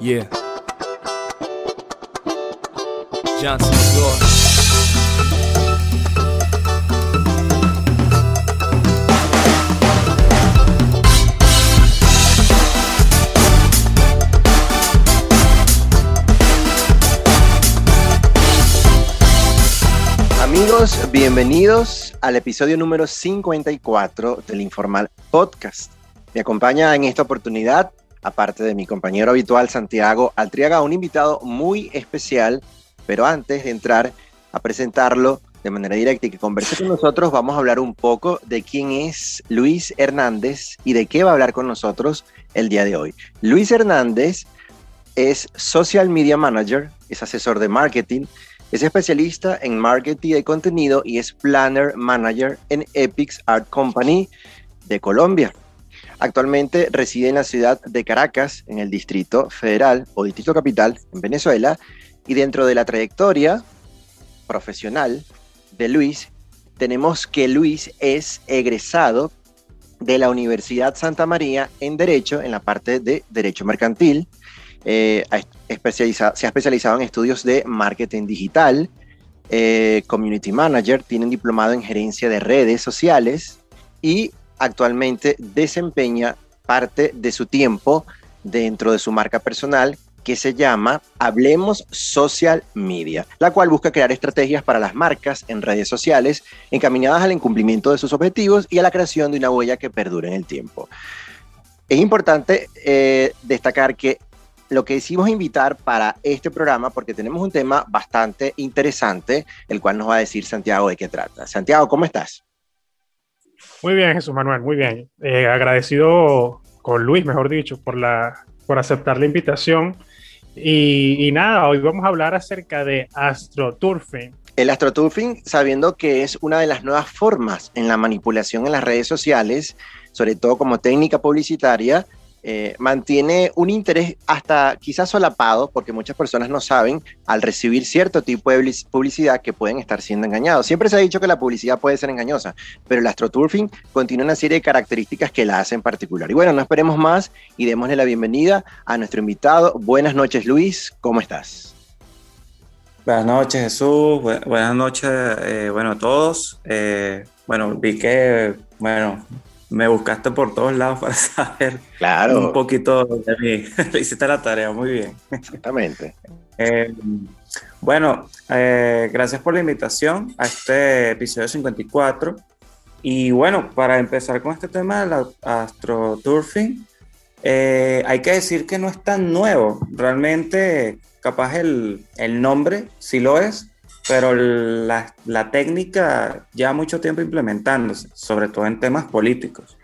Yeah. Johnson Floor. Amigos, bienvenidos al episodio número 54 del Informal Podcast. Me acompaña en esta oportunidad, aparte de mi compañero habitual Santiago Altriaga, un invitado muy especial, pero antes de entrar a presentarlo de manera directa y que converse con nosotros, vamos a hablar un poco de quién es Luis Hernández y de qué va a hablar con nosotros el día de hoy. Luis Hernández es Social Media Manager, es asesor de marketing, es especialista en marketing de contenido y es planner manager en Epix Art Company de Colombia. Actualmente reside en la ciudad de Caracas, en el Distrito Federal o Distrito Capital, en Venezuela, y dentro de la trayectoria profesional de Luis, tenemos que Luis es egresado de la Universidad Santa María en Derecho, en la parte de Derecho Mercantil, eh, se ha especializado en estudios de marketing digital, eh, community manager, tiene un diplomado en gerencia de redes sociales y actualmente desempeña parte de su tiempo dentro de su marca personal que se llama Hablemos Social Media, la cual busca crear estrategias para las marcas en redes sociales encaminadas al incumplimiento de sus objetivos y a la creación de una huella que perdure en el tiempo. Es importante eh, destacar que lo que hicimos invitar para este programa, porque tenemos un tema bastante interesante, el cual nos va a decir Santiago de qué trata. Santiago, ¿cómo estás? Muy bien, Jesús Manuel, muy bien. Eh, agradecido con Luis, mejor dicho, por, la, por aceptar la invitación. Y, y nada, hoy vamos a hablar acerca de astroturfing. El astroturfing, sabiendo que es una de las nuevas formas en la manipulación en las redes sociales, sobre todo como técnica publicitaria, eh, mantiene un interés hasta quizás solapado, porque muchas personas no saben al recibir cierto tipo de public- publicidad que pueden estar siendo engañados. Siempre se ha dicho que la publicidad puede ser engañosa, pero el astroturfing contiene una serie de características que la hacen particular. Y bueno, no esperemos más y démosle la bienvenida a nuestro invitado. Buenas noches, Luis, ¿cómo estás? Buenas noches, Jesús. Bu- buenas noches, eh, bueno, a todos. Eh, bueno, vi que, bueno, me buscaste por todos lados para saber Claro, un poquito de mí. Hiciste la tarea muy bien. exactamente. Eh, bueno, eh, gracias por la invitación a este episodio 54. Y bueno, para empezar con este tema del astroturfing, eh, hay que decir que no es tan nuevo. Realmente, capaz el, el nombre sí lo es, pero la, la técnica ya mucho tiempo implementándose, sobre todo en temas políticos.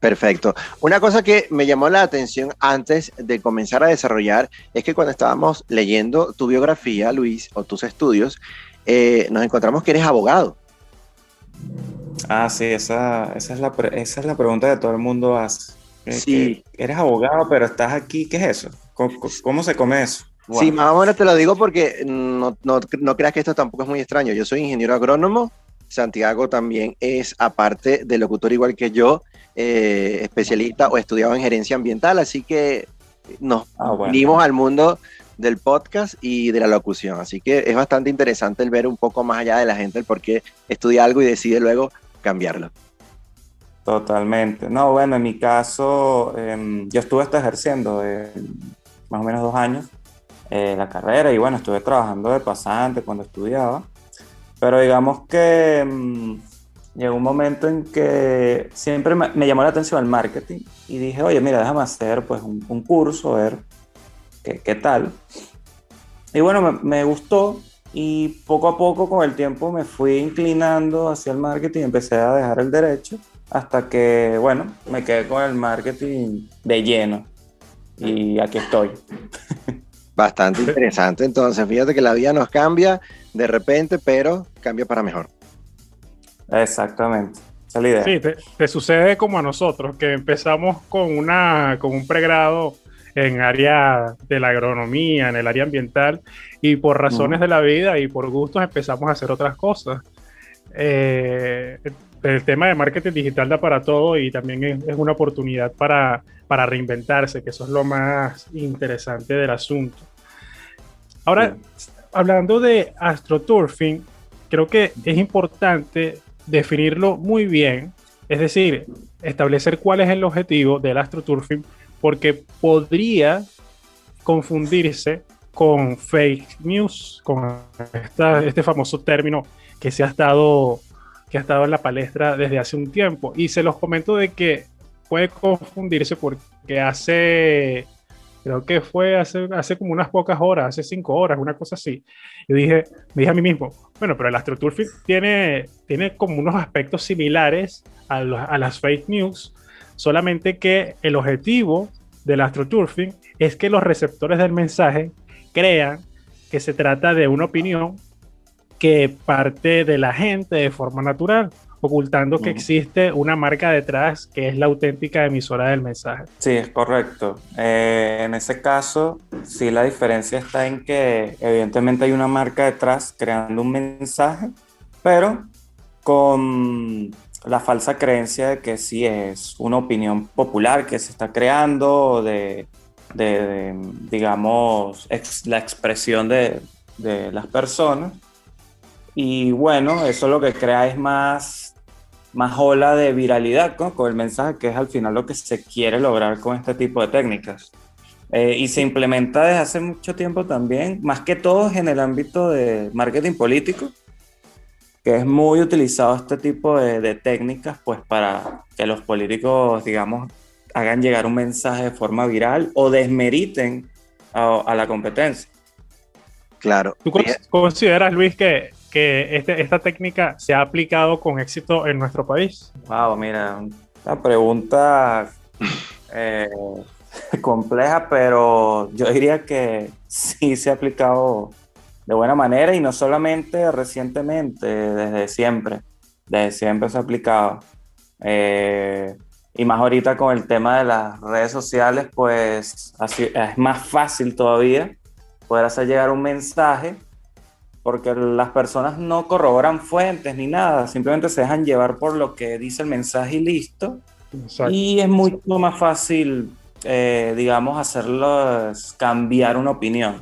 Perfecto. Una cosa que me llamó la atención antes de comenzar a desarrollar es que cuando estábamos leyendo tu biografía, Luis, o tus estudios, eh, nos encontramos que eres abogado. Ah, sí, esa, esa, es la, esa es la pregunta que todo el mundo hace. Que- Sí. eres abogado, pero estás aquí, ¿qué es eso? ¿Cómo, cómo se come eso? Sí, más o menos te lo digo porque no, no, no creas que esto tampoco es muy extraño. Yo soy ingeniero agrónomo. Santiago también es, aparte de locutor igual que yo, eh, especialista o estudiado en gerencia ambiental. Así que nos Ah, bueno. unimos al mundo del podcast y de la locución. Así que es bastante interesante el ver un poco más allá de la gente el por qué estudia algo y decide luego cambiarlo. Totalmente. No, bueno, en mi caso, em, yo estuve hasta ejerciendo eh, más o menos dos años eh, la carrera y bueno, estuve trabajando de pasante cuando estudiaba, pero digamos que em, llegó un momento en que siempre me, llamó la atención el marketing y dije, oye, mira, déjame hacer pues un, curso, ver qué, qué tal. Y bueno, me, gustó y poco a poco con el tiempo me fui inclinando hacia el marketing, empecé a dejar el derecho hasta que, bueno, me quedé con el marketing de lleno. Y aquí estoy. Bastante interesante. Entonces, fíjate que la vida nos cambia de repente, pero cambia para mejor. Exactamente. Esa es la idea. Sí, te, te sucede como a nosotros, que empezamos con, una, con un pregrado en área de la agronomía, en el área ambiental, y por razones de la vida y por gustos empezamos a hacer otras cosas. Eh, el tema de marketing digital da para todo y también es, es una oportunidad para, para, reinventarse, que eso es lo más interesante del asunto. Ahora, hablando de astroturfing, creo que es importante definirlo muy bien, es decir, establecer cuál es el objetivo del astroturfing, porque podría confundirse con fake news, con esta, este famoso término que se ha estado que ha estado en la palestra desde hace un tiempo. Y se los comento de que puede confundirse porque hace, creo que fue hace, hace como unas pocas horas, hace cinco horas, una cosa así. Yo dije, me dije a mí mismo, bueno, pero el AstroTurfing tiene, tiene como unos aspectos similares a, a las fake news, solamente que el objetivo del AstroTurfing es que los receptores del mensaje crean que se trata de una opinión que parte de la gente de forma natural, ocultando que existe una marca detrás que es la auténtica emisora del mensaje. Sí, es correcto. Eh, en ese caso, sí, la diferencia está en que evidentemente hay una marca detrás creando un mensaje, pero con la falsa creencia de que sí es una opinión popular que se está creando, de, de, digamos, la expresión de, de las personas y bueno, eso lo que crea es más, más ola de viralidad con el mensaje, que es al final lo que se quiere lograr con este tipo de técnicas. Eh, y se implementa desde hace mucho tiempo también, más que todo en el ámbito de marketing político, que es muy utilizado este tipo de, de técnicas pues para que los políticos, digamos, hagan llegar un mensaje de forma viral o desmeriten a, a la competencia. Claro. ¿Tú consideras, Luis, que que este, esta técnica se ha aplicado con éxito en nuestro país? Wow, mira, una pregunta eh, compleja, pero yo diría que sí se ha aplicado de buena manera y no solamente recientemente, desde siempre, desde siempre se ha aplicado. Eh, y más ahorita con el tema de las redes sociales, pues así, es más fácil todavía poder hacer llegar un mensaje porque las personas no corroboran fuentes ni nada, simplemente se dejan llevar por lo que dice el mensaje y listo. Y es mucho más fácil, eh, digamos, hacerlos cambiar una opinión.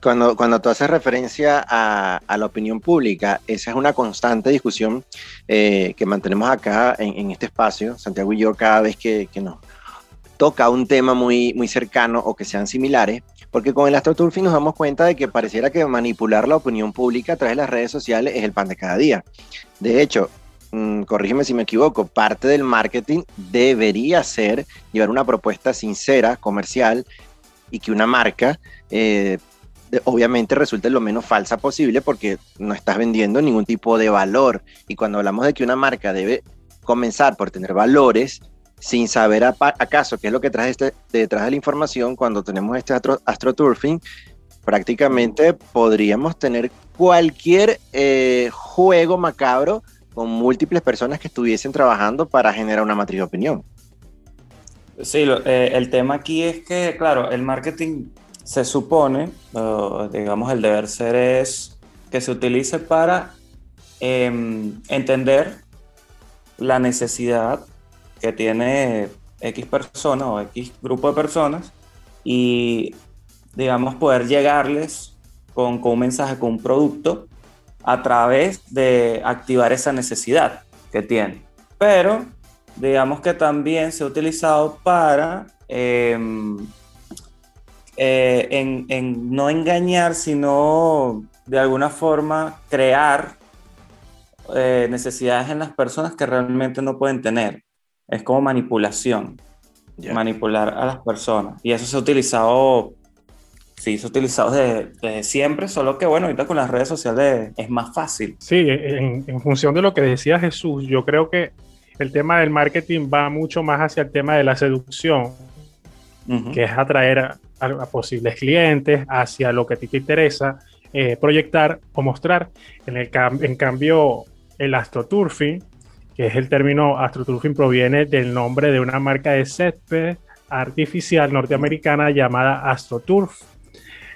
Cuando, cuando tú haces referencia a, la opinión pública, esa es una constante discusión eh, que mantenemos acá en, este espacio, Santiago y yo, cada vez que, que nos toca un tema muy, muy cercano o que sean similares, porque con el astroturfing nos damos cuenta de que pareciera que manipular la opinión pública a través de las redes sociales es el pan de cada día. De hecho, mm, corrígeme si me equivoco, parte del marketing debería ser llevar una propuesta sincera, comercial, y que una marca eh, obviamente resulte lo menos falsa posible porque no estás vendiendo ningún tipo de valor. Y cuando hablamos de que una marca debe comenzar por tener valores, sin saber acaso qué es lo que trae este, detrás de la información cuando tenemos este astro, astroturfing, prácticamente podríamos tener cualquier eh, juego macabro con múltiples personas que estuviesen trabajando para generar una matriz de opinión. Sí, eh, el tema aquí es que, claro, el marketing se supone, digamos, el deber ser es que se utilice para em, entender la necesidad que tiene X personas o X grupo de personas y, digamos, poder llegarles con, con un mensaje, con un producto a través de activar esa necesidad que tiene. Pero, digamos que también se ha utilizado para em, eh, en, en, no engañar, sino de alguna forma crear eh, necesidades en las personas que realmente no pueden tener es como manipulación, manipular a las personas. Y eso se ha utilizado, sí, se ha utilizado desde, siempre, solo que bueno, ahorita con las redes sociales es más fácil. Sí, en, función de lo que decía Jesús, yo creo que el tema del marketing va mucho más hacia el tema de la seducción, que es atraer a, posibles clientes hacia lo que a ti te interesa eh, proyectar o mostrar. En, el en cambio, el astroturfing que es el término astroturfing, proviene del nombre de una marca de césped artificial norteamericana llamada AstroTurf.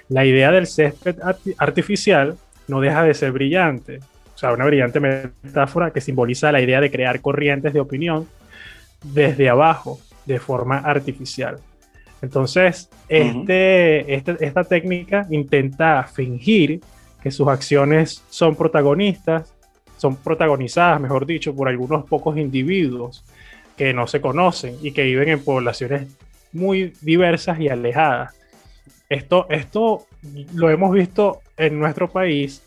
La idea del césped artificial no deja de ser brillante. sea, una brillante metáfora que simboliza la idea de crear corrientes de opinión desde abajo, de forma artificial. Entonces, este, este, esta técnica intenta fingir que sus acciones son protagonistas, son protagonizadas, mejor dicho, por algunos pocos individuos que no se conocen y que viven en poblaciones muy diversas y alejadas. Esto, esto lo hemos visto en nuestro país,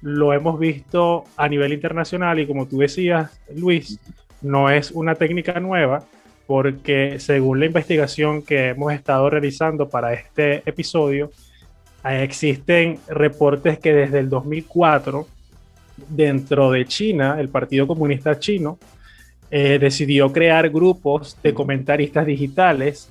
lo hemos visto a nivel internacional y como tú decías, Luis, no es una técnica nueva porque según la investigación que hemos estado realizando para este episodio, existen reportes que desde el 2004, dentro de China, el Partido Comunista Chino, eh, decidió crear grupos de comentaristas digitales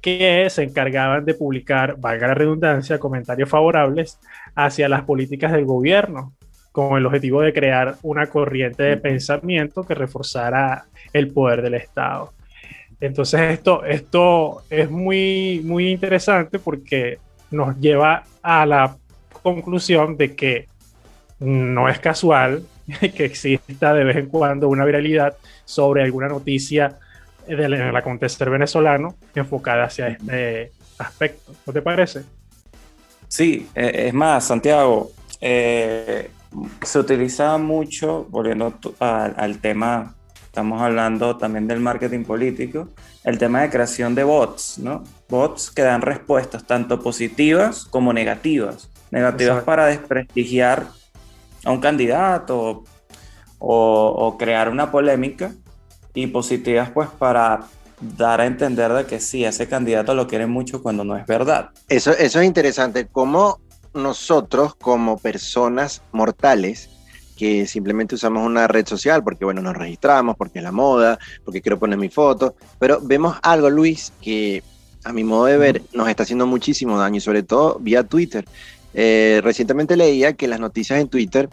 que se encargaban de publicar, valga la redundancia, comentarios favorables hacia las políticas del gobierno, con el objetivo de crear una corriente de pensamiento que reforzara el poder del Estado. Entonces esto, esto es muy, muy interesante porque nos lleva a la conclusión de que no es casual que exista de vez en cuando una viralidad sobre alguna noticia del, acontecer venezolano enfocada hacia este aspecto. ¿No te parece? Sí, eh, es más, Santiago, eh, se utiliza mucho, volviendo al tema, estamos hablando también del marketing político, el tema de creación de bots, ¿no? Bots que dan respuestas tanto positivas como negativas. Negativas para desprestigiar a un candidato o, crear una polémica y positivas pues para dar a entender de que sí, ese candidato lo quiere mucho cuando no es verdad. Eso, eso es interesante, cómo nosotros como personas mortales que simplemente usamos una red social porque, bueno, nos registramos, porque es la moda, porque quiero poner mi foto, pero vemos algo, Luis, que a mi modo de ver nos está haciendo muchísimo daño, y sobre todo vía Twitter. Eh, recientemente leía que las noticias en Twitter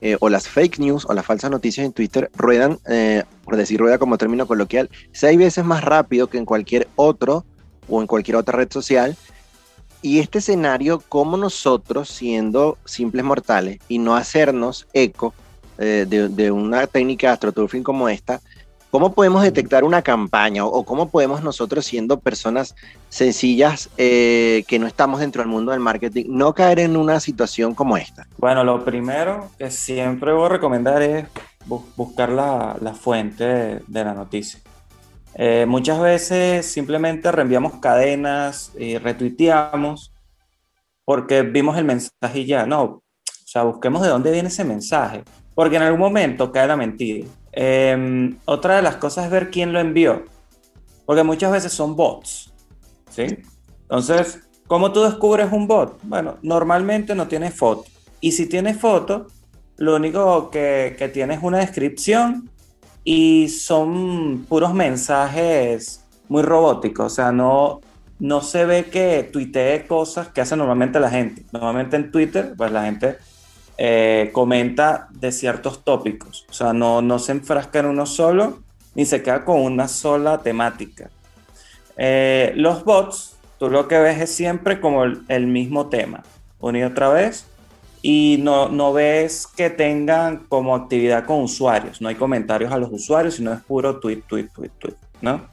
eh, o las fake news o las falsas noticias en Twitter ruedan, eh, por decir rueda como término coloquial, seis veces más rápido que en cualquier otro o en cualquier otra red social. Y este escenario, como nosotros, siendo simples mortales y no hacernos eco de, de, una técnica de astroturfing como esta, ¿Cómo podemos detectar una campaña o cómo podemos nosotros, siendo personas sencillas eh, que no estamos dentro del mundo del marketing, no caer en una situación como esta? Bueno, lo primero que siempre voy a recomendar es buscar la, fuente de, la noticia. Eh, muchas veces simplemente reenviamos cadenas y retuiteamos porque vimos el mensaje y ya. No, o sea, busquemos de dónde viene ese mensaje, porque en algún momento cae la mentira. Em, otra de las cosas es ver quién lo envió, porque muchas veces son bots, ¿sí? Entonces, ¿cómo tú descubres un bot? Bueno, normalmente no tiene foto. Y si tiene foto, lo único que, que tiene es una descripción y son puros mensajes muy robóticos, o sea, no, no se ve que tuitee cosas que hace normalmente la gente. Normalmente en Twitter, pues la gente eh, comenta de ciertos tópicos. O sea, no, no se enfrasca en uno solo ni se queda con una sola temática. Eh, los bots, tú lo que ves es siempre como el, mismo tema, una y otra vez, y no, no, ves que tengan como actividad con usuarios, no hay comentarios a los usuarios, sino es puro tweet, tweet, tweet, tweet, ¿no?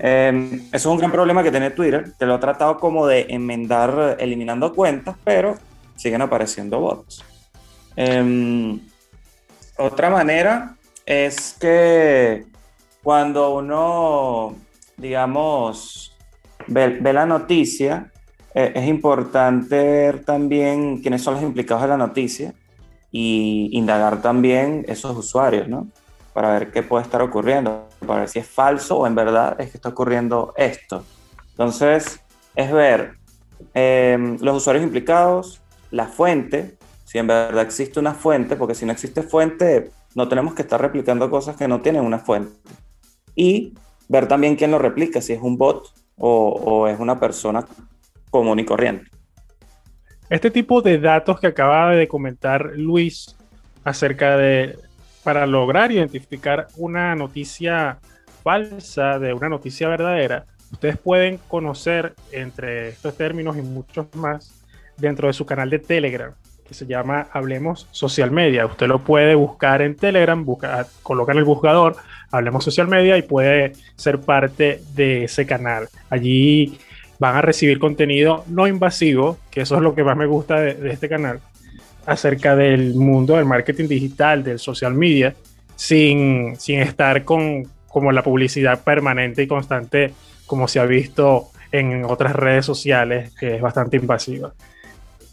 Eh, eso es un gran problema que tiene Twitter, que lo ha tratado como de enmendar eliminando cuentas, pero siguen apareciendo bots. Em, otra manera es que cuando uno, digamos, ve, la noticia, eh, es importante ver también quiénes son los implicados en la noticia y indagar también esos usuarios, ¿no? Para ver qué puede estar ocurriendo, para ver si es falso o en verdad es que está ocurriendo esto. Entonces, es ver em, los usuarios implicados, la fuente, si en verdad existe una fuente, porque si no existe fuente, no tenemos que estar replicando cosas que no tienen una fuente. Y ver también quién lo replica, si es un bot o, es una persona común y corriente. Este tipo de datos que acaba de comentar Luis acerca de, para lograr identificar una noticia falsa de una noticia verdadera, ustedes pueden conocer entre estos términos y muchos más dentro de su canal de Telegram que se llama Hablemos Social Media. Usted lo puede buscar en Telegram, coloca en el buscador Hablemos Social Media y puede ser parte de ese canal. Allí van a recibir contenido no invasivo, que eso es lo que más me gusta de, este canal, acerca del mundo del marketing digital, del social media, sin, sin estar con como la publicidad permanente y constante como se ha visto en otras redes sociales, que es bastante invasiva.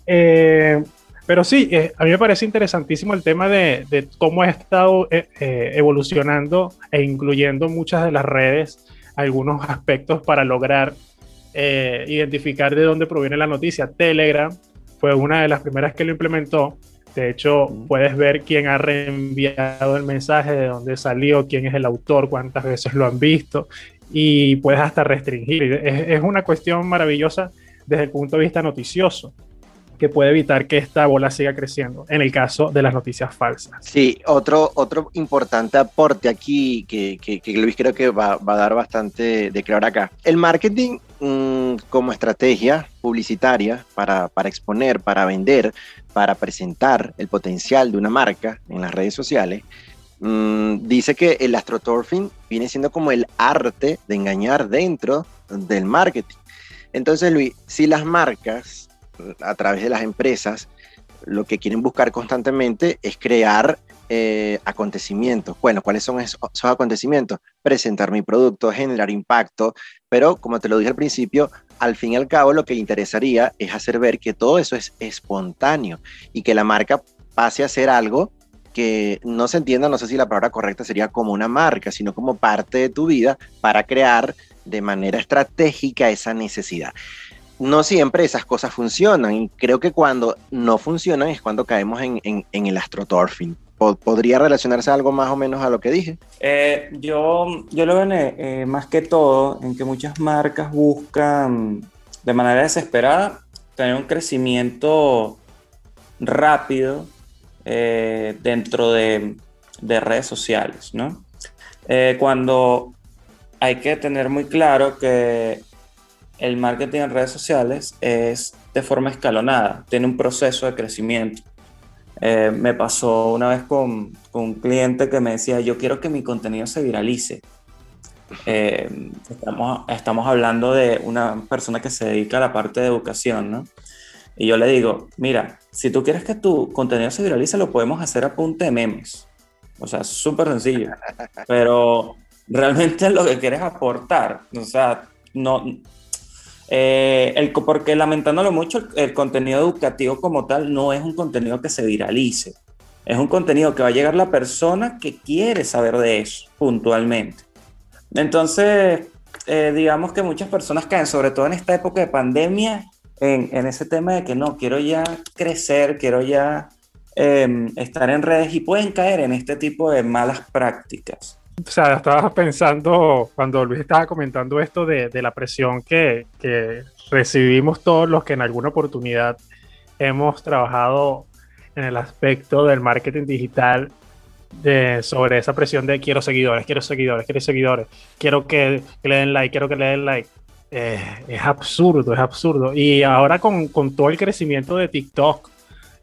Eh, pero sí, eh, a mí me parece interesantísimo el tema de, de cómo ha estado eh, evolucionando e incluyendo muchas de las redes algunos aspectos para lograr identificar de dónde proviene la noticia. Telegram fue una de las primeras que lo implementó. De hecho, puedes ver quién ha reenviado el mensaje, de dónde salió, quién es el autor, cuántas veces lo han visto y puedes hasta restringir. Es, una cuestión maravillosa desde el punto de vista noticioso que puede evitar que esta bola siga creciendo en el caso de las noticias falsas. Sí, otro, otro importante aporte aquí que, que, Luis creo que va, va, a dar bastante de claro acá. El marketing mm, como estrategia publicitaria para, para exponer, para vender, para presentar el potencial de una marca en las redes sociales, Mm, dice que el astroturfing viene siendo como el arte de engañar dentro del marketing. Entonces, Luis, si las marcas, a través de las empresas, lo que quieren buscar constantemente es crear eh, acontecimientos. Bueno, ¿cuáles son esos, acontecimientos? Presentar mi producto, generar impacto, pero como te lo dije al principio, al fin y al cabo lo que interesaría es hacer ver que todo eso es espontáneo y que la marca pase a ser algo que no se entienda, no sé si la palabra correcta sería como una marca, sino como parte de tu vida para crear de manera estratégica esa necesidad. No siempre esas cosas funcionan y creo que cuando no funcionan es cuando caemos en, el astroturfing. ¿Podría relacionarse algo más o menos a lo que dije? Eh, yo, yo lo veo eh, más que todo en que muchas marcas buscan de manera desesperada tener un crecimiento rápido eh, dentro de, redes sociales, ¿no? Cuando hay que tener muy claro que el marketing en redes sociales es de forma escalonada, tiene un proceso de crecimiento. Eh, me pasó una vez con, un cliente que me decía, yo quiero que mi contenido se viralice. estamos, estamos hablando de una persona que se dedica a la parte de educación, ¿no? Y yo le digo, mira, si tú quieres que tu contenido se viralice, lo podemos hacer a punta de memes. O sea, súper sencillo. Pero realmente lo que quieres aportar, o sea, no... Eh, porque lamentándolo mucho, el, contenido educativo como tal no es un contenido que se viralice. Es un contenido que va a llegar la persona que quiere saber de eso puntualmente. Entonces, eh, digamos que muchas personas caen, sobre todo en esta época de pandemia, en, ese tema de que no, quiero ya crecer, quiero ya em, estar en redes y pueden caer en este tipo de malas prácticas. O sea, estaba pensando cuando Luis estaba comentando esto de, la presión que, recibimos todos los que en alguna oportunidad hemos trabajado en el aspecto del marketing digital de, sobre esa presión de quiero seguidores, quiero seguidores, quiero seguidores, quiero que, le den like, quiero que le den like. Eh, es absurdo, es absurdo. Y ahora con, todo el crecimiento de TikTok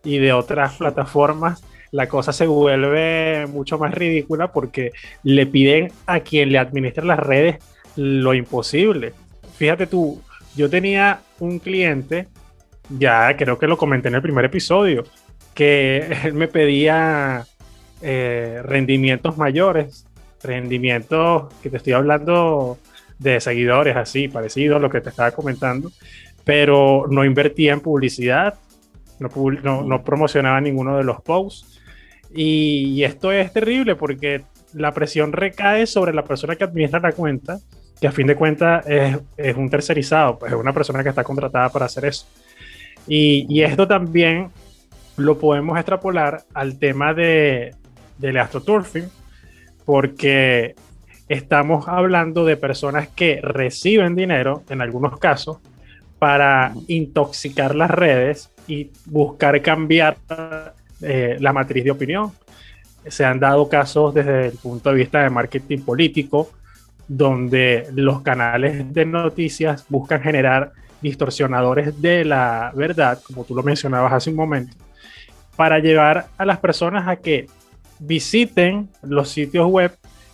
y de otras plataformas, la cosa se vuelve mucho más ridícula porque le piden a quien le administra las redes lo imposible. Fíjate tú, yo tenía un cliente, ya creo que lo comenté en el primer episodio, que él me pedía eh, rendimientos mayores, rendimientos que te estoy hablando de seguidores así, parecido a lo que te estaba comentando, pero no invertía en publicidad, no, no, promocionaba ninguno de los posts. Y, esto es terrible porque la presión recae sobre la persona que administra la cuenta, que a fin de cuentas es, un tercerizado, pues es una persona que está contratada para hacer eso. Y, y esto también lo podemos extrapolar al tema de, del astroturfing, porque estamos hablando de personas que reciben dinero, en algunos casos, para intoxicar las redes y buscar cambiar eh, la matriz de opinión. Se han dado casos desde el punto de vista de marketing político, donde los canales de noticias buscan generar distorsionadores de la verdad, como tú lo mencionabas hace un momento, para llevar a las personas a que visiten los sitios web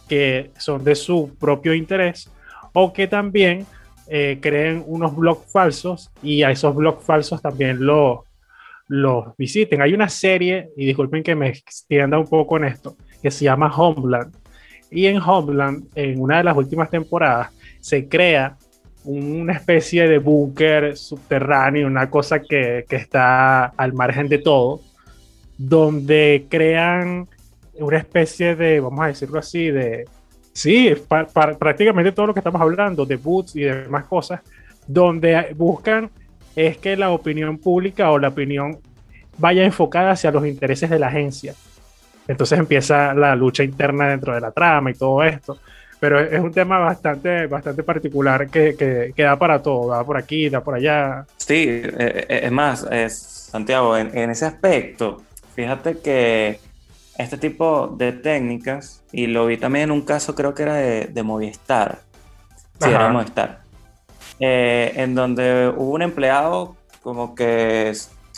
que son de su propio interés o que también eh, creen unos blogs falsos y a esos blogs falsos también los visiten. Hay una serie, y disculpen que me extienda un poco en esto, que se llama Homeland. Y en Homeland, en una de las últimas temporadas, se crea una especie de búnker subterráneo, una cosa que, que, está al margen de todo, donde crean una especie de, vamos a decirlo así, de, sí, prácticamente todo lo que estamos hablando, de boots y demás cosas, donde buscan es que la opinión pública o la opinión vaya enfocada hacia los intereses de la agencia. Entonces empieza la lucha interna dentro de la trama y todo esto. Pero es un tema bastante, bastante particular que, que, da para todo, da por aquí, da por allá. Sí, eh, eh, es más, es, Santiago, en, en ese aspecto, fíjate que este tipo de técnicas, y lo vi también en un caso, creo que era de, Movistar. Sí, era Movistar. Eh, en donde hubo un empleado como que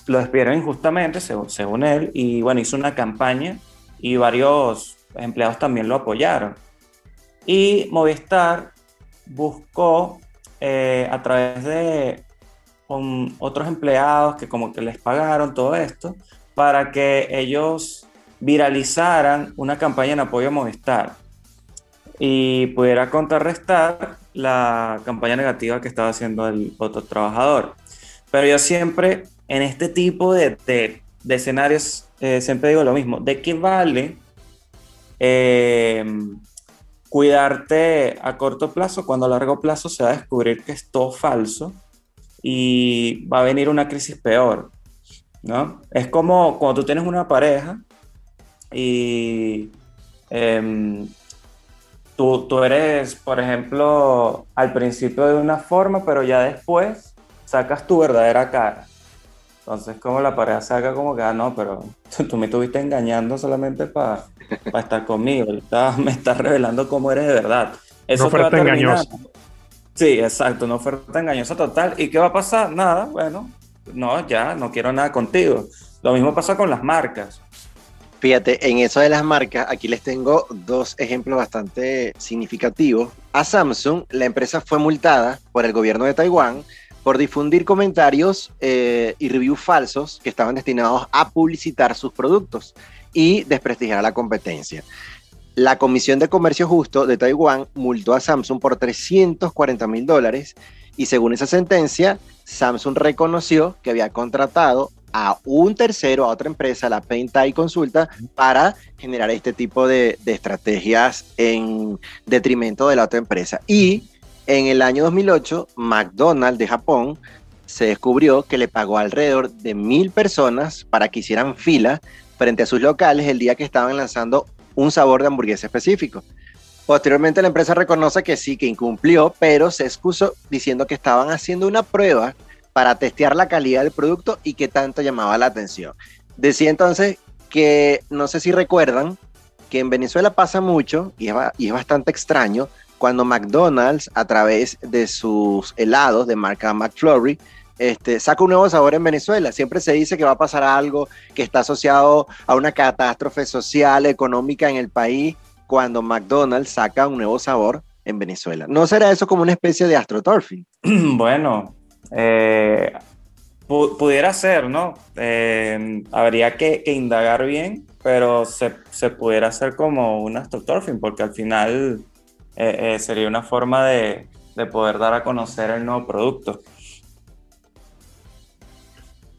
lo despidieron injustamente, según, él, y bueno, hizo una campaña y varios empleados también lo apoyaron. Y Movistar buscó eh, a través de con otros empleados que como que les pagaron todo esto para que ellos viralizaran una campaña en apoyo a Movistar y pudiera contrarrestar la campaña negativa que estaba haciendo el otro trabajador. Pero yo siempre, en este tipo de, de, escenarios, eh, siempre digo lo mismo, ¿de qué vale eh, cuidarte a corto plazo cuando a largo plazo se va a descubrir que es todo falso y va a venir una crisis peor? ¿no? Es como cuando tú tienes una pareja y em, tú, tú, eres, por ejemplo, al principio de una forma, pero ya después sacas tu verdadera cara. Entonces, como la pareja saca como que, ah, no, pero tú me estuviste engañando solamente para estar conmigo. me estás revelando cómo eres de verdad. Eso no oferta engañosa. Sí, exacto, no oferta engañosa total. ¿Y qué va a pasar? Nada, bueno, no, ya, no quiero nada contigo. Lo mismo pasa con las marcas. Fíjate, en eso de las marcas, aquí les tengo dos ejemplos bastante significativos. A Samsung, la empresa fue multada por el gobierno de Taiwán por difundir comentarios eh, y reviews falsos que estaban destinados a publicitar sus productos y desprestigiar a la competencia. La Comisión de Comercio Justo de Taiwán multó a Samsung por 340 mil dólares y según esa sentencia, Samsung reconoció que había contratado a un tercero, a otra empresa, la Paintai Consulta, para generar este tipo de, estrategias en detrimento de la otra empresa. Y en el año 2008, McDonald's de Japón se descubrió que le pagó alrededor de mil personas para que hicieran fila frente a sus locales el día que estaban lanzando un sabor de hamburguesa específico. Posteriormente la empresa reconoce que sí, que incumplió, pero se excusó diciendo que estaban haciendo una prueba para testear la calidad del producto y qué tanto llamaba la atención. Decía entonces que, no sé si recuerdan, que en Venezuela pasa mucho y es, bastante extraño cuando McDonald's a través de sus helados de marca McFlurry este, saca un nuevo sabor en Venezuela. Siempre se dice que va a pasar algo que está asociado a una catástrofe social, económica en el país, cuando McDonald's saca un nuevo sabor en Venezuela. ¿No será eso como una especie de astroturfing? Bueno, eh, pudiera ser, ¿no? Eh, habría que, indagar bien, pero se, pudiera hacer como un astroturfing, porque al final eh, sería una forma de, poder dar a conocer el nuevo producto.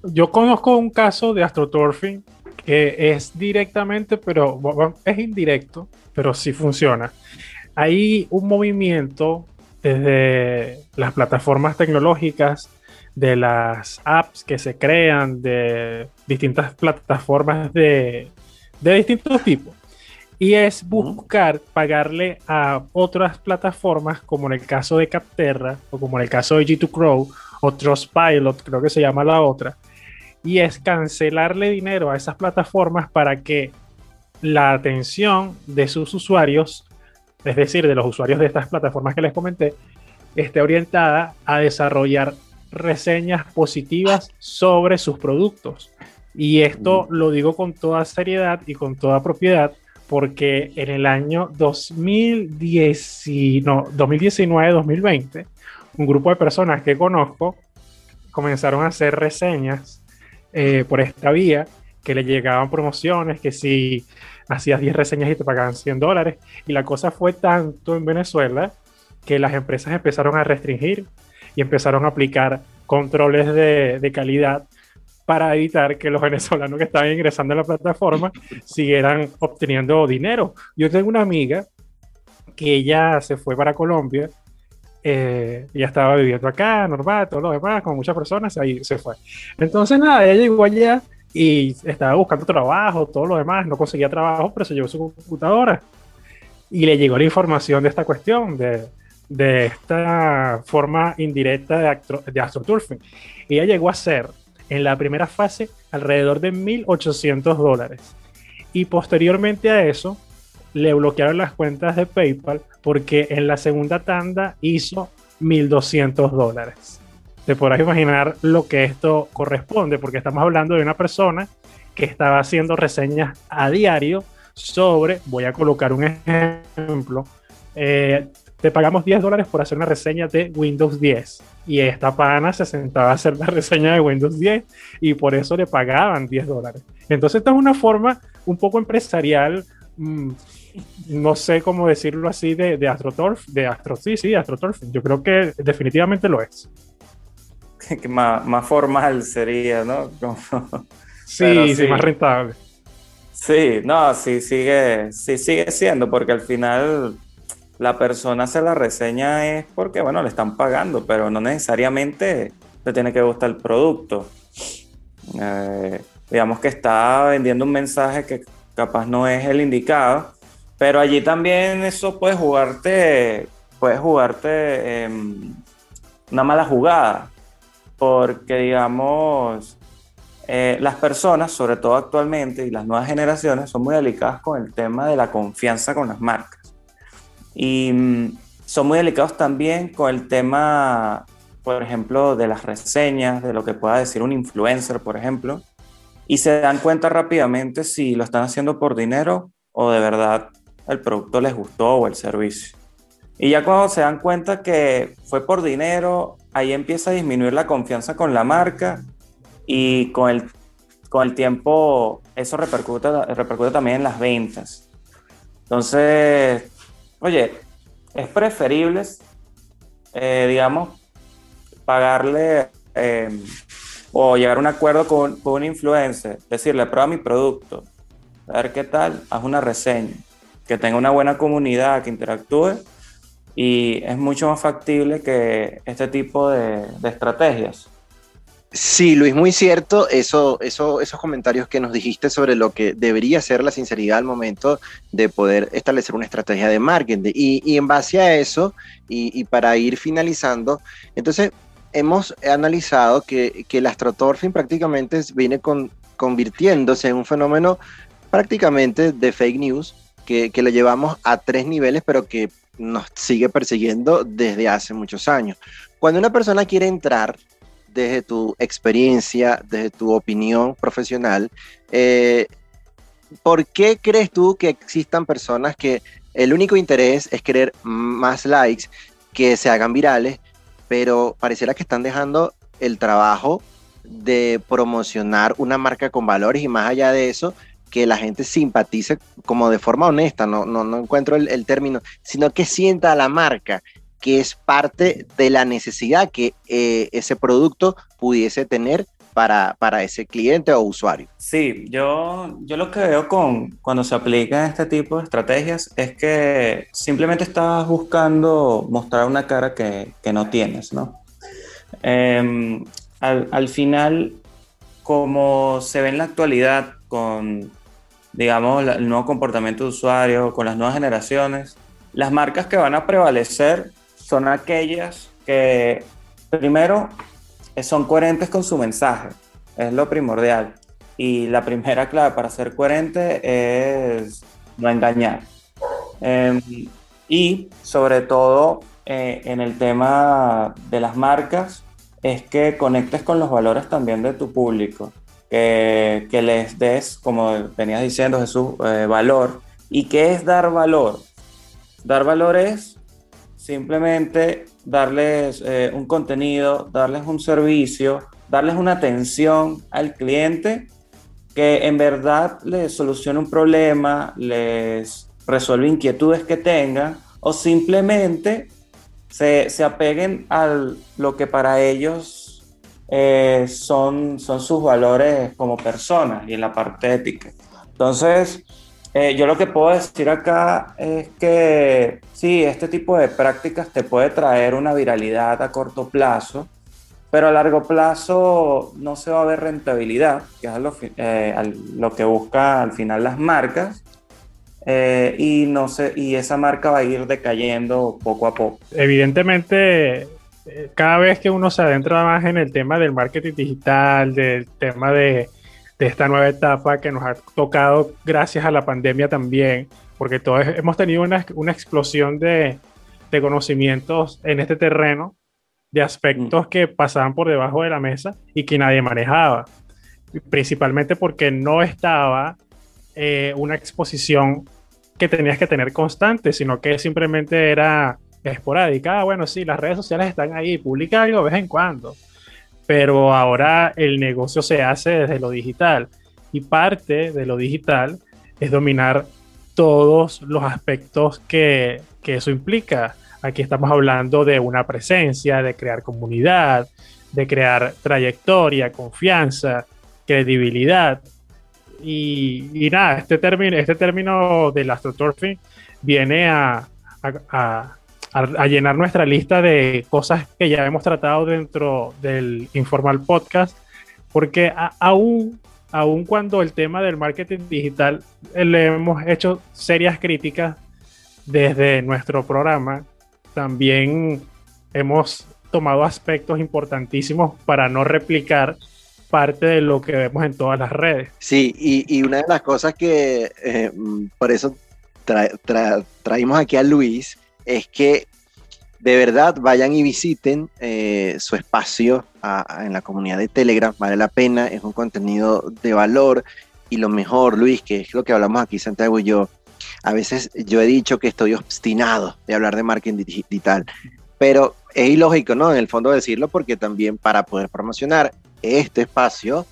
Yo conozco un caso de astroturfing que es directamente, pero es indirecto, pero sí funciona. Hay un movimiento desde las plataformas tecnológicas, de las apps que se crean, de distintas plataformas de, distintos tipos. Y es buscar pagarle a otras plataformas, como en el caso de Capterra, o como en el caso de G2Crow, o Trustpilot, creo que se llama la otra, y es cancelarle dinero a esas plataformas para que la atención de sus usuarios es decir, de los usuarios de estas plataformas que les comenté, esté orientada a desarrollar reseñas positivas sobre sus productos. Y esto lo digo con toda seriedad y con toda propiedad porque en el año 2019-2020, un grupo de personas que conozco comenzaron a hacer reseñas eh, por esta vía, que le llegaban promociones, que si hacías 10 reseñas y te pagaban 100 dólares. Y la cosa fue tanto en Venezuela que las empresas empezaron a restringir y empezaron a aplicar controles de, de calidad para evitar que los venezolanos que estaban ingresando a la plataforma siguieran obteniendo dinero. Yo tengo una amiga que ella se fue para Colombia, eh, ella estaba viviendo acá, normal, todo lo demás, con muchas personas, ahí se fue. Entonces, nada, ella llegó allá y estaba buscando trabajo, todo lo demás, no conseguía trabajo, pero se llevó su computadora y le llegó la información de esta cuestión, de, de esta forma indirecta de, de astroturfing. Y ella llegó a ser en la primera fase alrededor de 1.800 dólares. Y posteriormente a eso, le bloquearon las cuentas de PayPal porque en la segunda tanda hizo 1.200 dólares. Te podrás imaginar lo que esto corresponde, porque estamos hablando de una persona que estaba haciendo reseñas a diario sobre, voy a colocar un ejemplo, eh, te pagamos 10 dólares por hacer una reseña de Windows 10. Y esta pana se sentaba a hacer la reseña de Windows 10 y por eso le pagaban 10 dólares. Entonces, esta es una forma un poco empresarial, mm, no sé cómo decirlo así, de, de AstroTurf, de Astro, sí, sí, AstroTurf. Yo creo que definitivamente lo es. Que más, más formal sería, ¿no? sí, sí, más rentable. Sí, no, sí sigue, sí sigue siendo, porque al final la persona hace la reseña es porque, bueno, le están pagando, pero no necesariamente le tiene que gustar el producto. Eh, digamos que está vendiendo un mensaje que capaz no es el indicado, pero allí también eso puede jugarte, puede jugarte una mala jugada, porque digamos, eh, las personas, sobre todo actualmente, y las nuevas generaciones, son muy delicadas con el tema de la confianza con las marcas. Y mm, son muy delicados también con el tema, por ejemplo, de las reseñas, de lo que pueda decir un influencer, por ejemplo. Y se dan cuenta rápidamente si lo están haciendo por dinero o de verdad el producto les gustó o el servicio. Y ya cuando se dan cuenta que fue por dinero, ahí empieza a disminuir la confianza con la marca y con el, con el tiempo eso repercute, repercute también en las ventas. Entonces, Oye, es preferible, eh, digamos, pagarle em, o llegar a un acuerdo con, un influencer, decirle, prueba mi producto, a ver qué tal, haz una reseña, que tenga una buena comunidad, que interactúe y es mucho más factible que este tipo de estrategias. Sí, Luis, muy cierto. Eso, eso, esos comentarios que nos dijiste sobre lo que debería ser la sinceridad al momento de poder establecer una estrategia de marketing. Y, en base a eso, y, para ir finalizando, entonces hemos analizado que, que el astroturfing prácticamente viene con, convirtiéndose en un fenómeno prácticamente de fake news que, que lo llevamos a tres niveles, pero que nos sigue persiguiendo desde hace muchos años. Cuando una persona quiere entrar desde tu experiencia, desde tu opinión profesional, eh, ¿por qué crees tú que existan personas que el único interés es querer más likes, que se hagan virales, pero pareciera que están dejando el trabajo de promocionar una marca con valores y más allá de eso, que la gente simpatice como de forma honesta, no, no, no encuentro el, el término, sino que sienta a la marca que es parte de la necesidad que eh, ese producto pudiese tener para, para, ese cliente o usuario. Sí, yo, yo lo que veo con, cuando se aplican este tipo de estrategias es que simplemente estás buscando mostrar una cara que, que no tienes, ¿no? Em, al, al, final, como se ve en la actualidad con, digamos, el nuevo comportamiento de usuario, con las nuevas generaciones, las marcas que van a prevalecer son aquellas que primero son coherentes con su mensaje, es lo primordial. Y la primera clave para ser coherente es no engañar. Em, y sobre todo eh, en el tema de las marcas, es que conectes con los valores también de tu público. Que, les des, como venías diciendo Jesús, eh, valor. ¿Y qué es dar valor? Dar valor es simplemente darles eh, un contenido, darles un servicio, darles una atención al cliente que en verdad les solucione un problema, les resuelve inquietudes que tengan o simplemente se, se apeguen a lo que para ellos eh, son, son sus valores como personas y en la parte ética. Entonces, eh, yo lo que puedo decir acá es que sí, este tipo de prácticas te puede traer una viralidad a corto plazo, pero a largo plazo no se va a ver rentabilidad, que es lo, eh, lo que busca al final las marcas, eh, y, no sé, y esa marca va a ir decayendo poco a poco. Evidentemente, cada vez que uno se adentra más en el tema del marketing digital, del tema de de esta nueva etapa que nos ha tocado gracias a la pandemia también, porque todos hemos tenido una, una explosión de, de, conocimientos en este terreno, de aspectos mm. que pasaban por debajo de la mesa y que nadie manejaba, principalmente porque no estaba eh, una exposición que tenías que tener constante, sino que simplemente era esporádica. Ah, bueno, sí, las redes sociales están ahí, publica algo de vez en cuando pero ahora el negocio se hace desde lo digital y parte de lo digital es dominar todos los aspectos que, que eso implica. Aquí estamos hablando de una presencia, de crear comunidad, de crear trayectoria, confianza, credibilidad. Y, nada, este término, este término del astroturfing viene a, llenar nuestra lista de cosas que ya hemos tratado dentro del Informal Podcast, porque aún, aún cuando el tema del marketing digital eh, le hemos hecho serias críticas desde nuestro programa, también hemos tomado aspectos importantísimos para no replicar parte de lo que vemos en todas las redes. Sí, y, una de las cosas que eh, por eso traímos aquí a Luis es que de verdad vayan y visiten eh, su espacio en la comunidad de Telegram, vale la pena, es un contenido de valor y lo mejor, Luis, que es lo que hablamos aquí Santiago y yo, a veces yo he dicho que estoy obstinado de hablar de marketing digital, pero es ilógico, ¿no? En el fondo decirlo porque también para poder promocionar este espacio,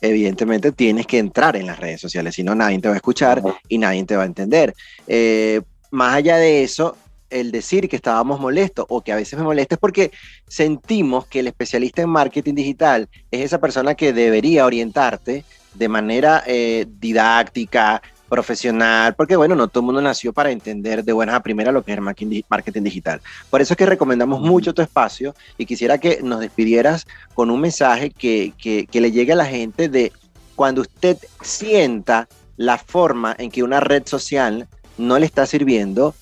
evidentemente tienes que entrar en las redes sociales, si no nadie te va a escuchar y nadie te va a entender. Eh, más allá de eso, el decir que estábamos molestos o que a veces me molesta es porque sentimos que el especialista en marketing digital es esa persona que debería orientarte de manera eh, didáctica, profesional, porque bueno, no todo el mundo nació para entender de buenas a primeras lo que es el marketing digital. Por eso es que recomendamos mucho tu espacio y quisiera que nos despidieras con un mensaje que, que, que le llegue a la gente de cuando usted sienta la forma en que una red social no le está sirviendo,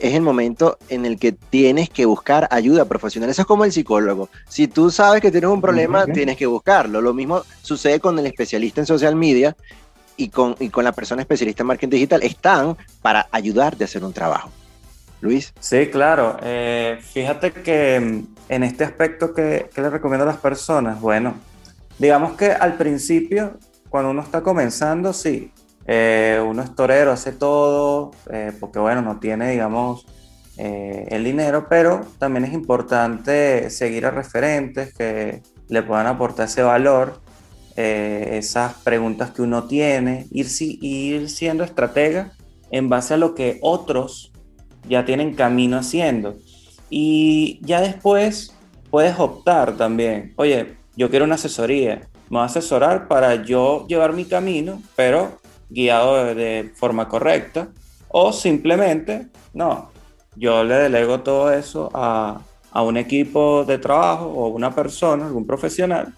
es el momento en el que tienes que buscar ayuda profesional. Eso es como el psicólogo. Si tú sabes que tienes un problema, tienes que buscarlo. Lo mismo sucede con el especialista en social media y con, con la persona especialista en marketing digital. Están para ayudarte a hacer un trabajo. Luis. Sí, claro. Eh, fíjate que mm, en este aspecto que, que le recomiendo a las personas, bueno, digamos que al principio, cuando uno está comenzando, sí, eh, uno es torero, hace todo, eh, porque bueno, no tiene, digamos, eh, el dinero, pero también es importante seguir a referentes que le puedan aportar ese valor, esas preguntas que uno tiene, ir, ir siendo estratega en base a lo que otros ya tienen camino haciendo. Y ya después puedes optar también, oye, yo quiero una asesoría, me voy a asesorar para yo llevar mi camino, pero guiado de, forma correcta, o simplemente, no, yo le delego todo eso a, a un equipo de trabajo o una persona, algún profesional,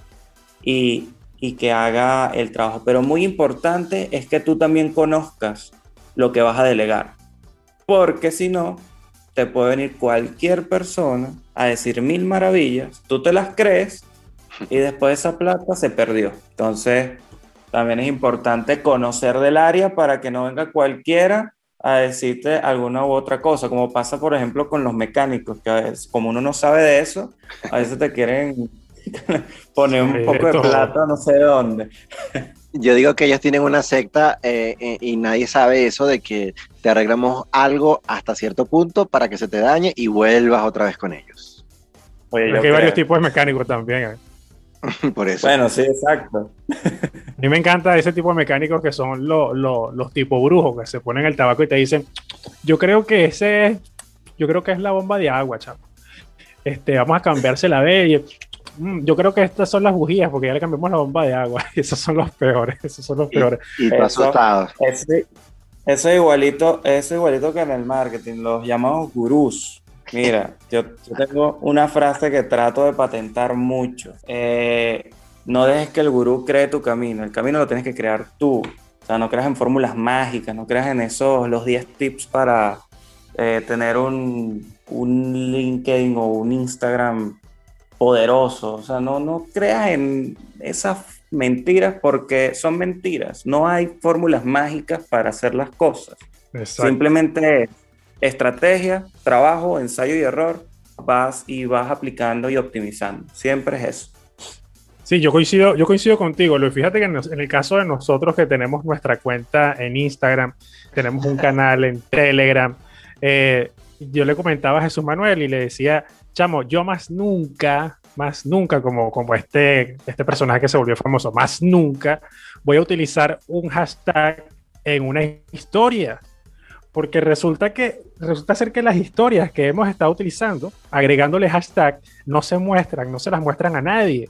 y, y que haga el trabajo. Pero muy importante es que tú también conozcas lo que vas a delegar, porque si no, te puede venir cualquier persona a decir mil maravillas, tú te las crees y después esa plata se perdió. Entonces, también es importante conocer del área para que no venga cualquiera a decirte alguna u otra cosa, como pasa por ejemplo con los mecánicos, que a veces, como uno no sabe de eso, a veces te quieren Poner un Sí, poco de plata no sé dónde. Yo digo que ellos tienen una secta eh, eh, y nadie sabe eso de que te arreglamos algo hasta cierto punto para que se te dañe y vuelvas otra vez con ellos. Oye, yo hay varios tipos de mecánicos también. ¿eh? Por eso. Bueno, sí, exacto. A mí me encanta ese tipo de mecánicos que son lo- lo- los tipos brujos, que se ponen el tabaco y te dicen, yo creo que ese es, yo creo que es la bomba de agua, chapo. Este, vamos a cambiársela de y, "Mm, yo creo que estas son las bujías, porque ya le cambiamos la bomba de agua. Y esos son los peores, esos son los peores. y tú Eso- asustado. Ese- Eso es igualito, eso es igualito que en el marketing, los llamados gurús. Mira, yo, yo tengo una frase que trato de patentar mucho. Eh, no dejes que el gurú cree tu camino, el camino lo tienes que crear tú. O sea, no creas en fórmulas mágicas, no creas en esos, los 10 tips para eh, tener un, un LinkedIn o un Instagram poderoso. O sea, no, no creas en esas mentiras porque son mentiras. No hay fórmulas mágicas para hacer las cosas. Exacto. Simplemente estrategia, trabajo, ensayo y error. Vas y vas aplicando y optimizando. Siempre es eso. Sí, yo coincido, yo coincido contigo, Luis. Fíjate que en, el caso de nosotros que tenemos nuestra cuenta en Instagram, tenemos un canal en Telegram, eh, yo le comentaba a Jesús Manuel y le decía, chamo, yo más nunca, más nunca, como, como este, este personaje que se volvió famoso, más nunca voy a utilizar un hashtag en una historia. Porque resulta que resulta ser que las historias que hemos estado utilizando, agregándole hashtag, no se muestran, no se las muestran a nadie.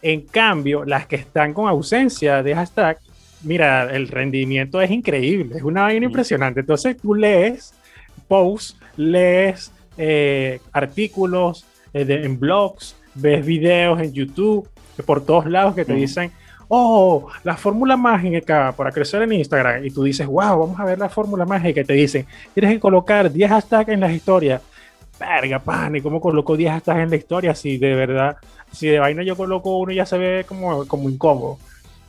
En cambio, las que están con ausencia de hashtag, mira, el rendimiento es increíble, es una vaina impresionante. Entonces tú lees posts, lees eh, artículos eh, de- en blogs, ves videos en YouTube, por todos lados que te dicen, oh, la fórmula mágica para crecer en Instagram. Y tú dices, wow, vamos a ver la fórmula mágica. Y te dicen, tienes que colocar 10 hashtags en las historias. Verga, pan, ¿y cómo coloco 10 hashtags en la historia? Si de verdad, si de vaina yo coloco uno ya se ve como, como incómodo.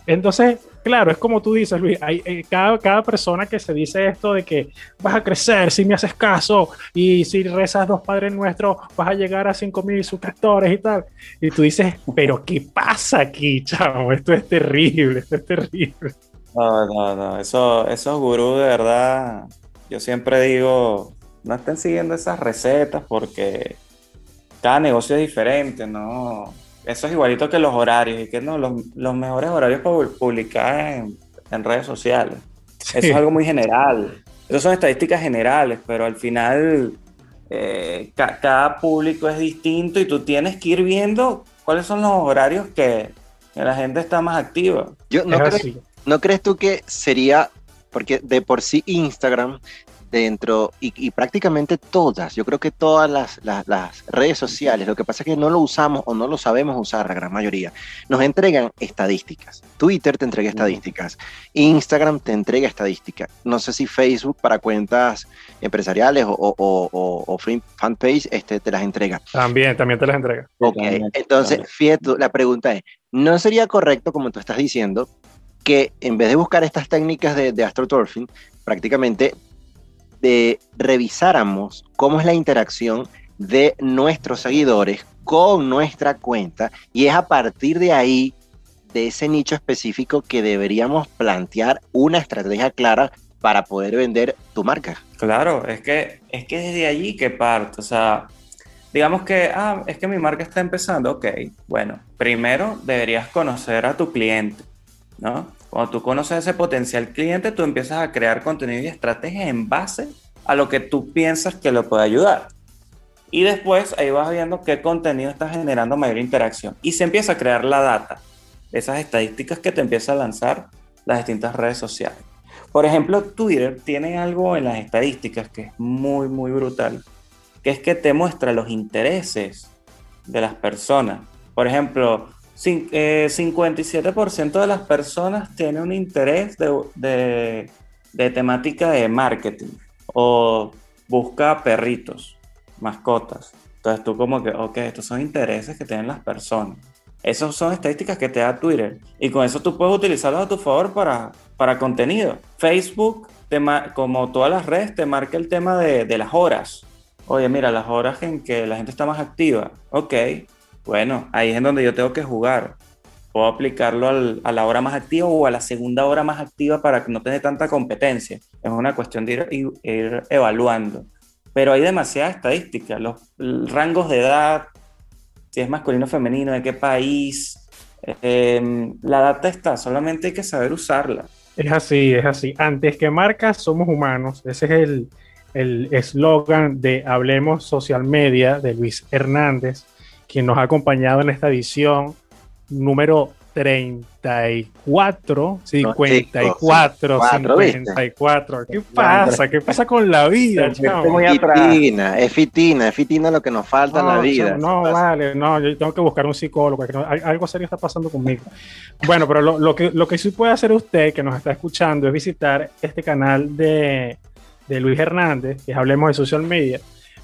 Entonces, claro, es como tú dices, Luis, hay, eh, cada, cada persona que se dice esto de que vas a crecer si me haces caso y si rezas dos padres nuestros vas a llegar a 5 mil suscriptores y tal. Y tú dices, pero ¿qué pasa aquí, chavo? Esto es terrible, esto es terrible. No, no, no. Eso, esos gurús de verdad, yo siempre digo, no estén siguiendo esas recetas porque cada negocio es diferente, ¿no? Eso es igualito que los horarios y que no, los, los mejores horarios para pu- publicar en, en redes sociales. Eso es algo muy general. Esas son estadísticas generales, pero al final eh, ca- cada público es distinto y tú tienes que ir viendo cuáles son los horarios que, que la gente está más activa. Yo, ¿no, así. ¿No crees tú que sería, porque de por sí Instagram dentro y, y prácticamente todas, yo creo que todas las, las- las redes sociales, lo que pasa es que no lo usamos o no lo sabemos usar la gran mayoría, nos entregan estadísticas. Twitter te entrega estadísticas, Instagram te entrega estadísticas. No sé si Facebook para cuentas empresariales o, o, o- o- fanpage este, te las entrega. También, también te las entrega. Ok, Totalmente, entonces, fíjate, tú, la pregunta es, ¿no sería correcto, como tú estás diciendo, que en vez de buscar estas técnicas de, de astroturfing, prácticamente de, revisáramos cómo es la interacción de nuestros seguidores con nuestra cuenta y es a partir de ahí, de ese nicho específico, que deberíamos plantear una estrategia clara para poder vender tu marca? Claro, es que es que desde allí que parte, o sea, digamos que, ah, es que mi marca está empezando, ok, bueno, primero deberías conocer a tu cliente, ¿no? Cuando tú conoces ese potencial cliente, tú empiezas a crear contenido y estrategias en base a lo que tú piensas que lo puede ayudar. Y después ahí vas viendo qué contenido está generando mayor interacción. Y se empieza a crear la data, esas estadísticas que te empieza a lanzar las distintas redes sociales. Por ejemplo, Twitter tiene algo en las estadísticas que es muy, muy brutal, que es que te muestra los intereses de las personas. Por ejemplo, eh, 57% de las personas tiene un interés de, de- temática de marketing o busca perritos, mascotas. Entonces tú como que, ok, estos son intereses que tienen las personas. Esas son estadísticas que te da Twitter. Y con eso tú puedes utilizarlos a tu favor para, para contenido. Facebook, como todas las redes, te marca el tema de, de las horas. Oye, mira, las horas en que la gente está más activa. Ok, bueno, ahí es en donde yo tengo que jugar. Puedo aplicarlo a la hora más activa o a la segunda hora más activa para que no tenga tanta competencia. Es una cuestión de ir, evaluando. Pero hay demasiada estadística, los rangos de edad, si es masculino o femenino, de qué país. Em, la data está, solamente hay que saber usarla. Es así, es así. Antes que marcas, somos humanos. Ese es el eslogan de Hablemos Social Media de Luis Hernández, quien nos ha acompañado en esta edición número 34, 54, 54. ¿Qué pasa? ¿Qué pasa con la vida, Es fitina, es fitina, es fitina lo que nos falta en la vida. No, vale, no, yo tengo que buscar un psicólogo, algo serio está pasando conmigo. Bueno, pero lo, que, lo que sí puede hacer usted que nos está escuchando es visitar este canal de, de Luis Hernández, que Hablemos de Social Media,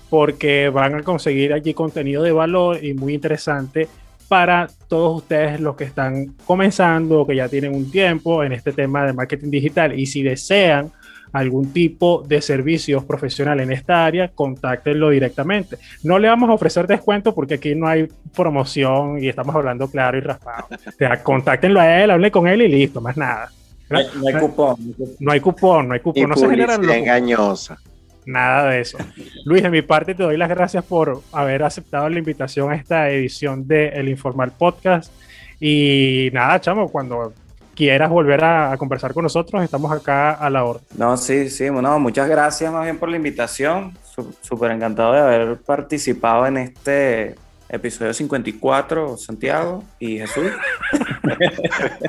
porque van a conseguir allí contenido de valor y muy interesante para todos ustedes los que están comenzando o que ya tienen un tiempo en este tema de marketing digital y si desean algún tipo de servicios profesional en esta área, contáctenlo directamente. No le vamos a ofrecer descuento porque aquí no hay promoción y estamos hablando claro y raspado. O sea, contáctenlo a él, hable con él y listo, más nada. No hay, cupón. No hay cupón, no hay cupón. no se generan engañosa. Nada de eso. Luis, de mi parte te doy las gracias por haber aceptado la invitación a esta edición de El Informal Podcast. Y nada, chamo, cuando quieras volver a, conversar con nosotros, estamos acá a la hora. No, sí, sí, no, muchas gracias más bien por la invitación. Súper encantado de haber participado en este episodio 54, Santiago y Jesús.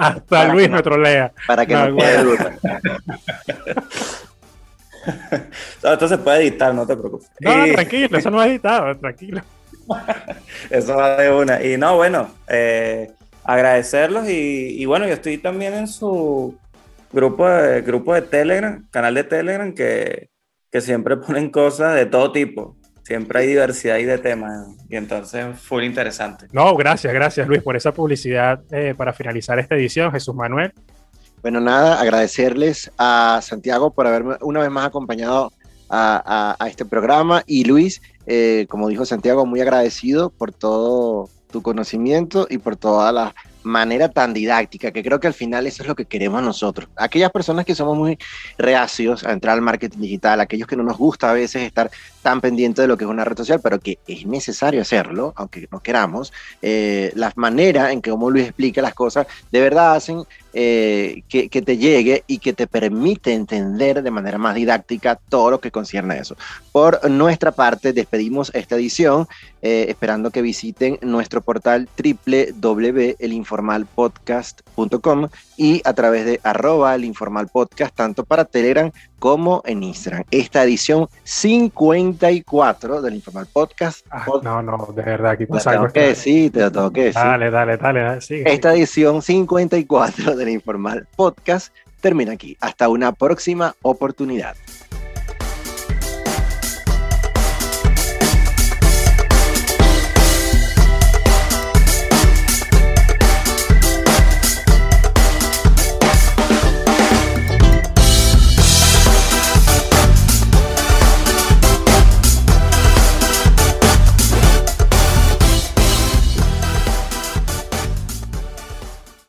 Hasta Luis me trolea. Para que no, quede duda. esto se puede editar, no te preocupes. No, tranquilo, eso no es editado, tranquilo. eso va de una. Y no, bueno, eh, agradecerlos y, bueno, yo estoy también en su grupo de, grupo de Telegram, canal de Telegram, que, que siempre ponen cosas de todo tipo. Siempre hay diversidad y de temas y entonces fue interesante. No, gracias, gracias Luis por esa publicidad eh, para finalizar esta edición. Jesús Manuel. Bueno, nada, agradecerles a Santiago por haberme una vez más acompañado a, este programa y Luis, eh, como dijo Santiago, muy agradecido por todo tu conocimiento y por toda la manera tan didáctica, que creo que al final eso es lo que queremos nosotros. Aquellas personas que somos muy reacios a entrar al marketing digital, aquellos que no nos gusta a veces estar tan pendientes de lo que es una red social, pero que es necesario hacerlo, aunque no queramos, eh, la manera en que Luis explica las cosas, de verdad hacen eh, que, te llegue y que te permite entender de manera más didáctica todo lo que concierne a eso. Por nuestra parte, despedimos esta edición, eh, esperando que visiten nuestro portal www.elinformalpodcast.com y a través de arroba el tanto para Telegram como en Instagram. Esta edición 54 del Informal Podcast. Ah, no, no, de verdad, aquí pasa algo. que decir, te lo tengo que decir. Dale, dale, dale, sigue. Esta edición 54 del Informal Podcast termina aquí. Hasta una próxima oportunidad.